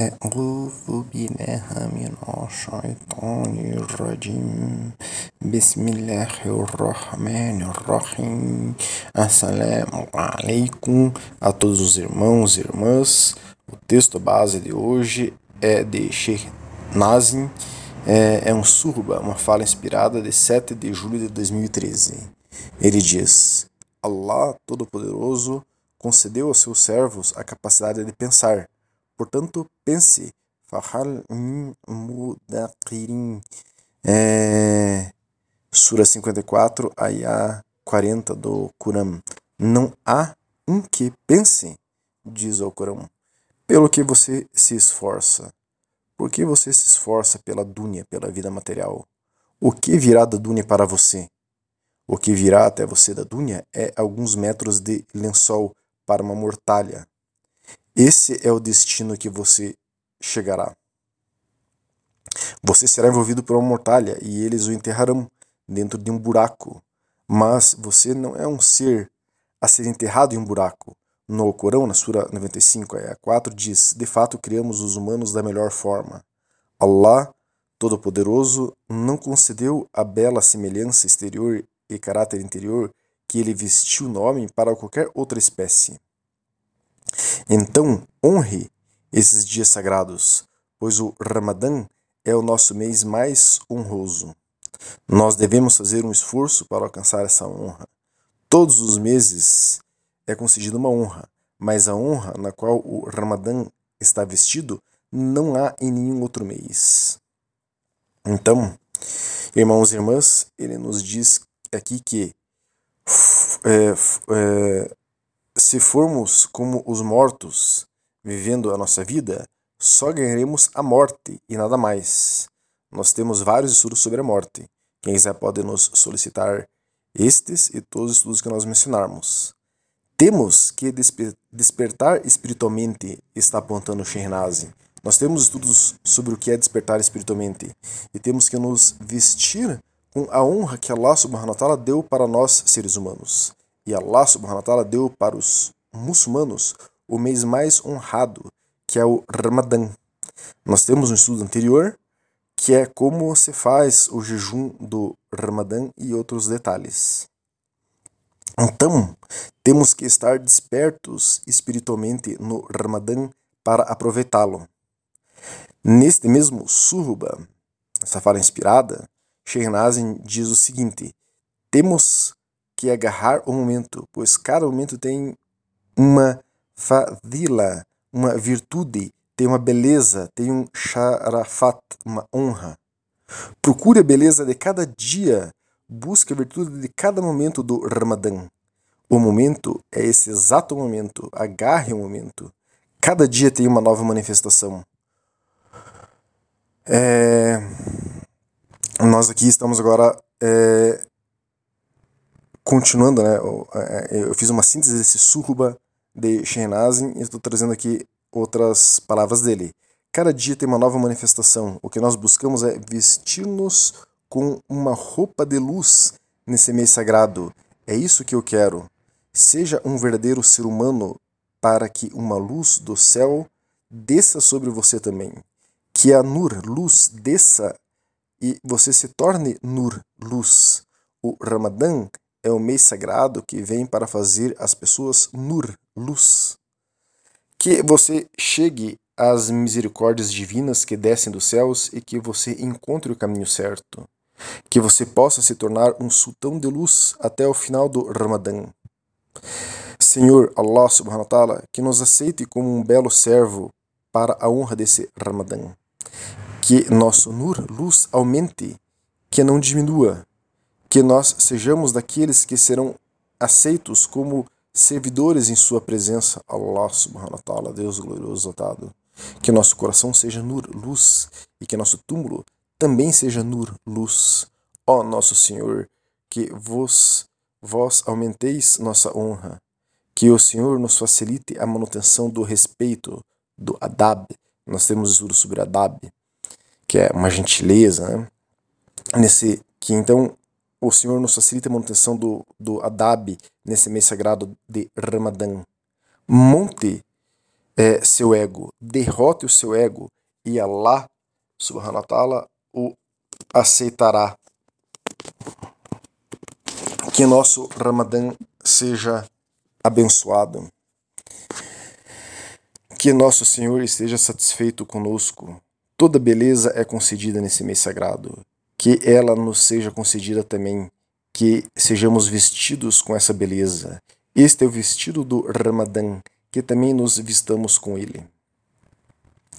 أعوذ بالله من الشيطان الرجيم بسم الله الرحمن الرحيم Assalamu alaikum a todos os irmãos e irmãs. O texto base de hoje é de Sheikh Nazim, é, é um surba, uma fala inspirada de 7 de julho de 2013. Ele diz: Allah Todo-Poderoso concedeu aos seus servos a capacidade de pensar Portanto, pense. Fahal min. É, Sura 54, Ayah 40 do Quran. Não há um que pense, diz o Corão, pelo que você se esforça. Por que você se esforça pela dúnia, pela vida material? O que virá da dúnia para você? O que virá até você da dúnia é alguns metros de lençol para uma mortalha, esse é o destino que você chegará. Você será envolvido por uma mortalha e eles o enterrarão dentro de um buraco. Mas você não é um ser a ser enterrado em um buraco. No Corão, na Sura 95, a 4, diz: De fato, criamos os humanos da melhor forma. Allah, Todo-Poderoso, não concedeu a bela semelhança exterior e caráter interior que ele vestiu no homem para qualquer outra espécie. Então, honre esses dias sagrados, pois o Ramadã é o nosso mês mais honroso. Nós devemos fazer um esforço para alcançar essa honra. Todos os meses é concedida uma honra, mas a honra na qual o Ramadã está vestido não há em nenhum outro mês. Então, irmãos e irmãs, ele nos diz aqui que é, é, se formos como os mortos, vivendo a nossa vida, só ganharemos a morte e nada mais. Nós temos vários estudos sobre a morte. Quem quiser pode nos solicitar estes e todos os estudos que nós mencionarmos. Temos que desper despertar espiritualmente, está apontando o Shehnaz. Nós temos estudos sobre o que é despertar espiritualmente e temos que nos vestir com a honra que Allah subhanahu wa ta'ala deu para nós seres humanos. E Allah subhanahu wa ta'ala deu para os muçulmanos o mês mais honrado, que é o Ramadã. Nós temos um estudo anterior que é como se faz o jejum do Ramadã e outros detalhes. Então, temos que estar despertos espiritualmente no Ramadã para aproveitá-lo. Neste mesmo surba, essa fala inspirada, Sheikh Nazim diz o seguinte: temos que agarrar o momento, pois cada momento tem uma fadila, uma virtude, tem uma beleza, tem um sharafat, uma honra. Procure a beleza de cada dia, busque a virtude de cada momento do Ramadã. O momento é esse exato momento, agarre o momento. Cada dia tem uma nova manifestação. É... Nós aqui estamos agora é continuando, né, é, eu fiz uma síntese desse surba de Shehnazin e estou trazendo aqui outras palavras dele. Cada dia tem uma nova manifestação. O que nós buscamos é vestir-nos com uma roupa de luz nesse mês sagrado. É isso que eu quero. Seja um verdadeiro ser humano para que uma luz do céu desça sobre você também. Que a Nur, luz, desça e você se torne Nur, luz. O Ramadã é o mês sagrado que vem para fazer as pessoas nur, luz. Que você chegue às misericórdias divinas que descem dos céus e que você encontre o caminho certo. Que você possa se tornar um sultão de luz até o final do Ramadã. Senhor Allah subhanahu wa ta'ala, que nos aceite como um belo servo para a honra desse Ramadã. Que nosso nur, luz, aumente, que não diminua, que nós sejamos daqueles que serão aceitos como servidores em sua presença, Allah subhanahu wa ta'ala, Deus glorioso exaltado. Que nosso coração seja nur, luz, e que nosso túmulo também seja nur, luz. Ó nosso Senhor, que vos, vós aumenteis nossa honra, que o Senhor nos facilite a manutenção do respeito, do adab. Nós temos estudo sobre adab, que é uma gentileza, né? Nesse, que então o Senhor nos facilita a manutenção do, do Adab nesse mês sagrado de Ramadã. Monte é, seu ego, derrote o seu ego e Allah subhanahu wa ta'ala o aceitará. Que nosso Ramadã seja abençoado. Que nosso Senhor esteja satisfeito conosco. Toda beleza é concedida nesse mês sagrado. Que ela nos seja concedida também. Que sejamos vestidos com essa beleza. Este é o vestido do Ramadã, que também nos vistamos com ele.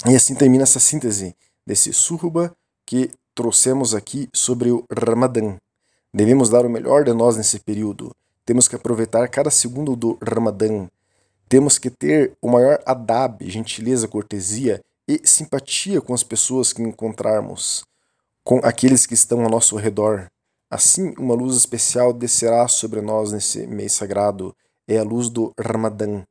E assim termina essa síntese desse surba que trouxemos aqui sobre o Ramadã. Devemos dar o melhor de nós nesse período. Temos que aproveitar cada segundo do Ramadã. Temos que ter o maior adab, gentileza, cortesia e simpatia com as pessoas que encontrarmos, com aqueles que estão ao nosso redor. Assim, uma luz especial descerá sobre nós nesse mês sagrado. É a luz do Ramadã.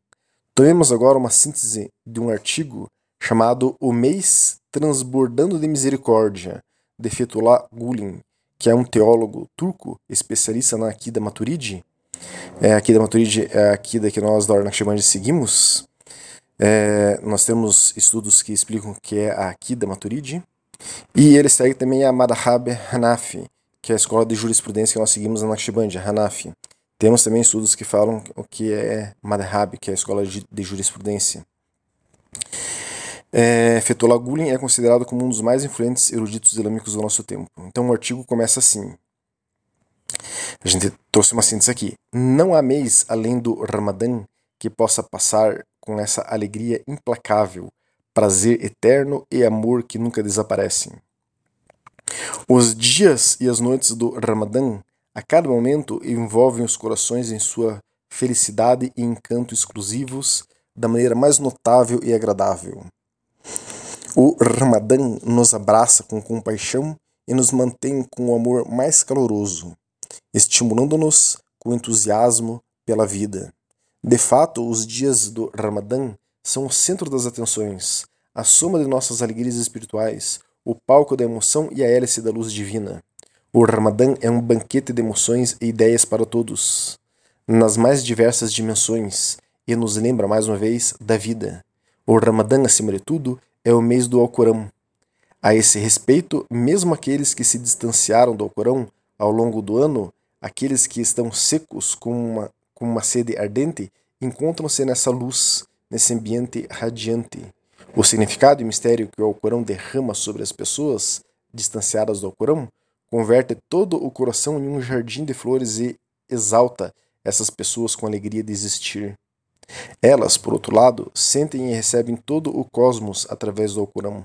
Tomemos agora uma síntese de um artigo chamado O Mês Transbordando de Misericórdia, de Fethullah Gulen, que é um teólogo turco especialista na Akida Maturidi. É, a Akida Maturidi é a Akida que nós da Orna seguimos. É, nós temos estudos que explicam o que é a Akida Maturidi. E ele segue também a Madhab Hanafi, que é a escola de jurisprudência que nós seguimos na Naqshbandi, Hanafi. Temos também estudos que falam o que é Madhab, que é a escola de jurisprudência. É, Fethullah Gulen é considerado como um dos mais influentes eruditos islâmicos do nosso tempo. Então o artigo começa assim. A gente trouxe uma síntese aqui. Não há mês além do Ramadã que possa passar com essa alegria implacável, prazer eterno e amor que nunca desaparecem. Os dias e as noites do Ramadã, a cada momento, envolvem os corações em sua felicidade e encanto exclusivos da maneira mais notável e agradável. O Ramadã nos abraça com compaixão e nos mantém com o amor mais caloroso, estimulando-nos com entusiasmo pela vida. De fato, os dias do Ramadã são o centro das atenções, a soma de nossas alegrias espirituais, o palco da emoção e a hélice da luz divina. O Ramadã é um banquete de emoções e ideias para todos, nas mais diversas dimensões, e nos lembra mais uma vez da vida. O Ramadã, acima de tudo, é o mês do Alcorão. A esse respeito, mesmo aqueles que se distanciaram do Alcorão ao longo do ano, aqueles que estão secos com uma, com uma sede ardente, encontram-se nessa luz, nesse ambiente radiante. O significado e mistério que o Alcorão derrama sobre as pessoas distanciadas do Alcorão converte todo o coração em um jardim de flores e exalta essas pessoas com alegria de existir. Elas, por outro lado, sentem e recebem todo o cosmos através do Alcorão.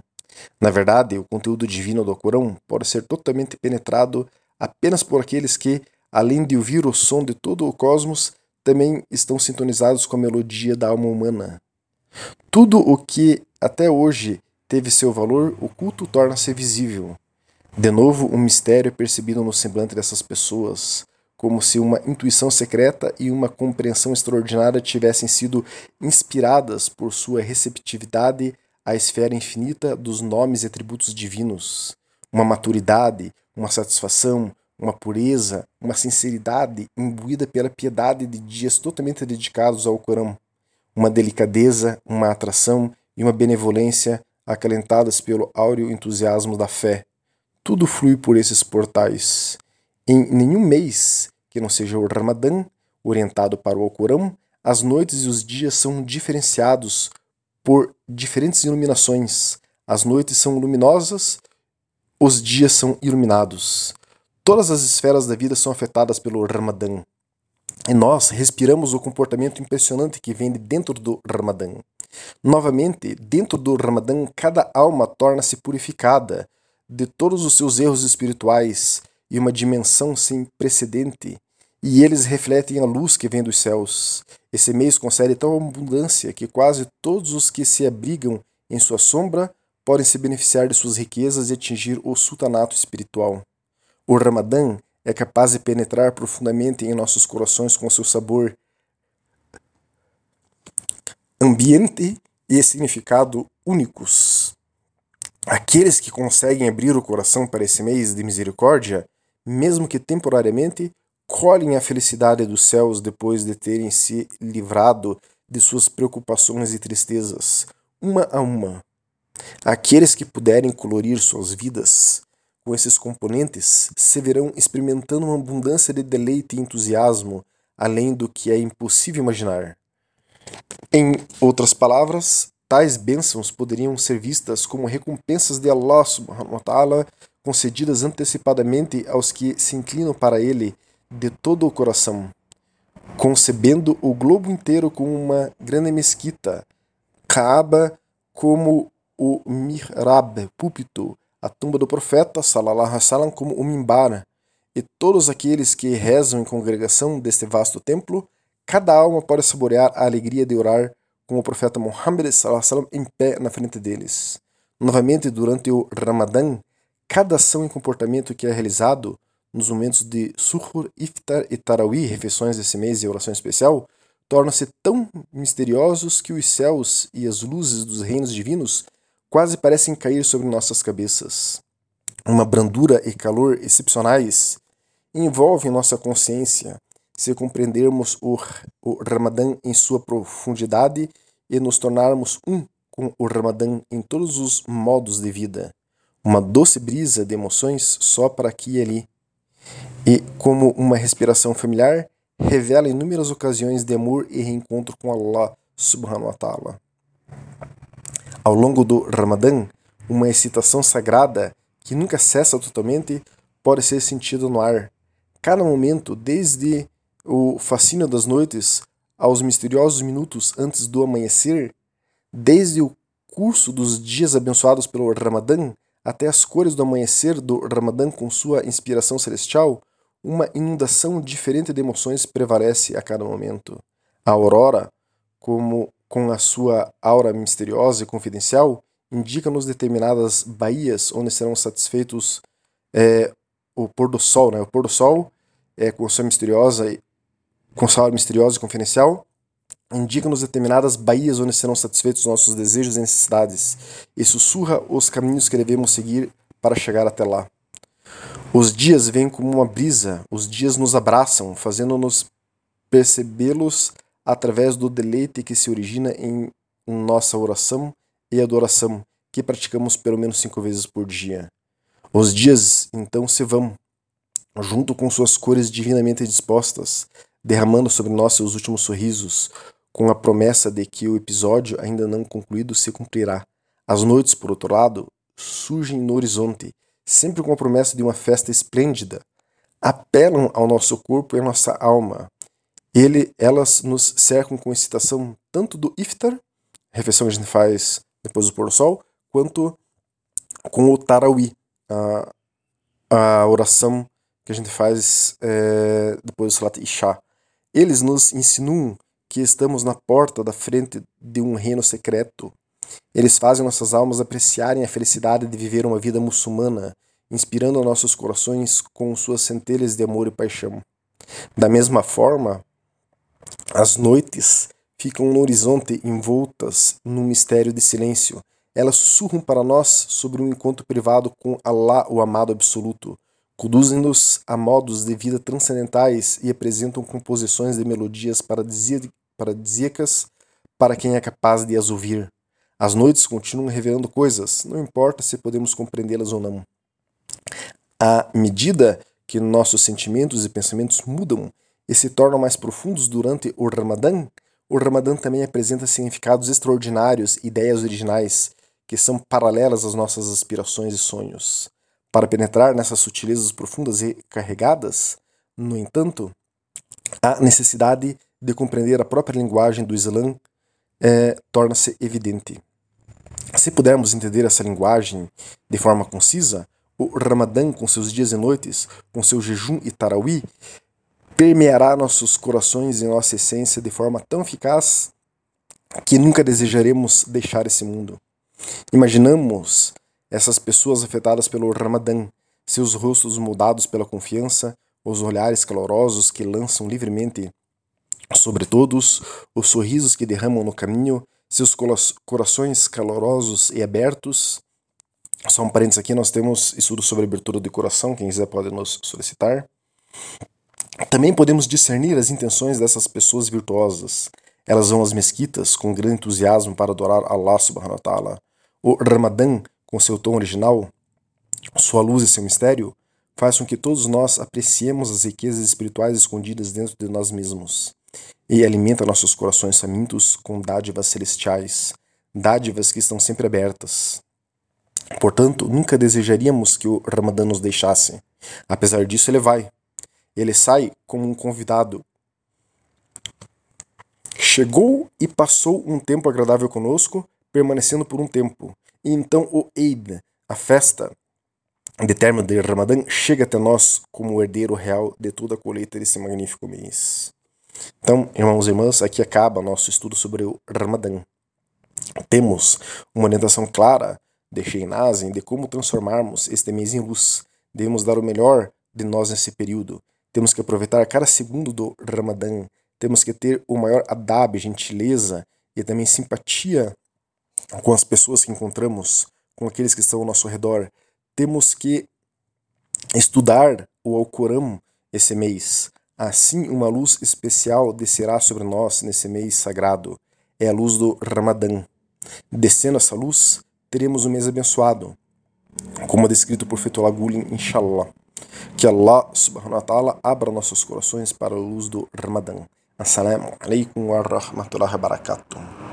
Na verdade, o conteúdo divino do Alcorão pode ser totalmente penetrado apenas por aqueles que, além de ouvir o som de todo o cosmos, também estão sintonizados com a melodia da alma humana. Tudo o que até hoje teve seu valor, o culto torna-se visível. De novo, um mistério é percebido no semblante dessas pessoas, como se uma intuição secreta e uma compreensão extraordinária tivessem sido inspiradas por sua receptividade à esfera infinita dos nomes e atributos divinos. Uma maturidade, uma satisfação, uma pureza, uma sinceridade imbuída pela piedade de dias totalmente dedicados ao Corão, uma delicadeza, uma atração e uma benevolência acalentadas pelo áureo entusiasmo da fé. Tudo flui por esses portais. Em nenhum mês que não seja o Ramadã, orientado para o Alcorão, as noites e os dias são diferenciados por diferentes iluminações. As noites são luminosas, os dias são iluminados. Todas as esferas da vida são afetadas pelo Ramadã. E nós respiramos o comportamento impressionante que vem de dentro do Ramadã. Novamente, dentro do Ramadã, cada alma torna-se purificada de todos os seus erros espirituais, e uma dimensão sem precedente, e eles refletem a luz que vem dos céus. Esse mês concede tão abundância que quase todos os que se abrigam em sua sombra podem se beneficiar de suas riquezas e atingir o sultanato espiritual. O Ramadã é capaz de penetrar profundamente em nossos corações com seu sabor, ambiente e significado únicos. Aqueles que conseguem abrir o coração para esse mês de misericórdia mesmo que temporariamente, colhem a felicidade dos céus depois de terem se livrado de suas preocupações e tristezas, uma a uma. Aqueles que puderem colorir suas vidas com esses componentes se verão experimentando uma abundância de deleite e entusiasmo além do que é impossível imaginar. Em outras palavras, tais bênçãos poderiam ser vistas como recompensas de Allah subhanahu wa ta'ala concedidas antecipadamente aos que se inclinam para ele de todo o coração, concebendo o globo inteiro como uma grande mesquita, Kaaba como o mihrab, púlpito, a tumba do profeta, salallahu alaihi como o mimbar, e todos aqueles que rezam em congregação deste vasto templo, cada alma pode saborear a alegria de orar com o profeta Muhammad wasallam em pé na frente deles. Novamente, durante o Ramadã, cada ação e comportamento que é realizado nos momentos de Suhur, Iftar e Tarawi, refeições desse mês e oração especial, tornam-se tão misteriosos que os céus e as luzes dos reinos divinos quase parecem cair sobre nossas cabeças. Uma brandura e calor excepcionais envolvem nossa consciência se compreendermos o, o Ramadã em sua profundidade e nos tornarmos um com o Ramadã em todos os modos de vida. Uma doce brisa de emoções sopra aqui e ali, e, como uma respiração familiar, revela inúmeras ocasiões de amor e reencontro com Allah subhanahu wa ta'ala. Ao longo do Ramadã, uma excitação sagrada que nunca cessa totalmente pode ser sentida no ar. Cada momento, desde o fascínio das noites aos misteriosos minutos antes do amanhecer, desde o curso dos dias abençoados pelo Ramadã até as cores do amanhecer do Ramadã com sua inspiração celestial, uma inundação diferente de emoções prevalece a cada momento. A aurora, como com a sua aura misteriosa e confidencial, indica-nos determinadas baías onde serão satisfeitos é, o pôr do sol. Né? O pôr do sol, é, com sua misteriosa, com sua aura misteriosa e confidencial, indica-nos determinadas baías onde serão satisfeitos nossos desejos e necessidades, e sussurra os caminhos que devemos seguir para chegar até lá. Os dias vêm como uma brisa, os dias nos abraçam, fazendo-nos percebê-los através do deleite que se origina em nossa oração e adoração, que praticamos pelo menos cinco vezes por dia. Os dias então se vão, junto com suas cores divinamente dispostas, derramando sobre nós seus últimos sorrisos, com a promessa de que o episódio ainda não concluído se cumprirá. As noites, por outro lado, surgem no horizonte, sempre com a promessa de uma festa esplêndida. Apelam ao nosso corpo e à nossa alma. Ele, elas nos cercam com excitação tanto do iftar, refeição que a gente faz depois do pôr do sol, quanto com o tarawi, a, a oração que a gente faz é, depois do salat isha. Eles nos insinuam que estamos na porta da frente de um reino secreto. Eles fazem nossas almas apreciarem a felicidade de viver uma vida muçulmana, inspirando nossos corações com suas centelhas de amor e paixão. Da mesma forma, as noites ficam no horizonte envoltas num mistério de silêncio. Elas sussurram para nós sobre um encontro privado com Allah, o amado absoluto. Conduzem-nos a modos de vida transcendentais e apresentam composições de melodias paradisíacas para quem é capaz de as ouvir. As noites continuam revelando coisas, não importa se podemos compreendê-las ou não. À medida que nossos sentimentos e pensamentos mudam e se tornam mais profundos durante o Ramadã, o Ramadã também apresenta significados extraordinários, ideias originais, que são paralelas às nossas aspirações e sonhos. Para penetrar nessas sutilezas profundas e carregadas, no entanto, a necessidade de compreender a própria linguagem do Islã é, torna-se evidente. Se pudermos entender essa linguagem de forma concisa, o Ramadã, com seus dias e noites, com seu jejum e tarawi, permeará nossos corações e nossa essência de forma tão eficaz que nunca desejaremos deixar esse mundo. Imaginamos essas pessoas afetadas pelo Ramadã, seus rostos moldados pela confiança, os olhares calorosos que lançam livremente sobre todos, os sorrisos que derramam no caminho, seus corações calorosos e abertos. Só um parênteses aqui, nós temos estudo sobre abertura de coração, quem quiser pode nos solicitar. Também podemos discernir as intenções dessas pessoas virtuosas. Elas vão às mesquitas com grande entusiasmo para adorar Allah subhanahu wa ta'ala. O Ramadã, com seu tom original, sua luz e seu mistério, faz com que todos nós apreciemos as riquezas espirituais escondidas dentro de nós mesmos e alimenta nossos corações famintos com dádivas celestiais, dádivas que estão sempre abertas. Portanto, nunca desejaríamos que o Ramadã nos deixasse. Apesar disso, ele vai. Ele sai como um convidado. Chegou e passou um tempo agradável conosco, permanecendo por um tempo. E então o Eid, a festa de término de Ramadã, chega até nós como o herdeiro real de toda a colheita desse magnífico mês. Então, irmãos e irmãs, aqui acaba nosso estudo sobre o Ramadã. Temos uma orientação clara de Sheinazin de como transformarmos este mês em luz. Devemos dar o melhor de nós nesse período. Temos que aproveitar cada segundo do Ramadã. Temos que ter o maior adab, gentileza e também simpatia com as pessoas que encontramos, com aqueles que estão ao nosso redor. Temos que estudar o Alcorão esse mês. Assim, uma luz especial descerá sobre nós nesse mês sagrado. É a luz do Ramadã. Descendo essa luz, teremos um mês abençoado, como é descrito por Fethullah Gulen, inshallah. Que Allah subhanahu wa ta'ala abra nossos corações para a luz do Ramadã. Assalamu alaikum wa rahmatullahi wa barakatuh.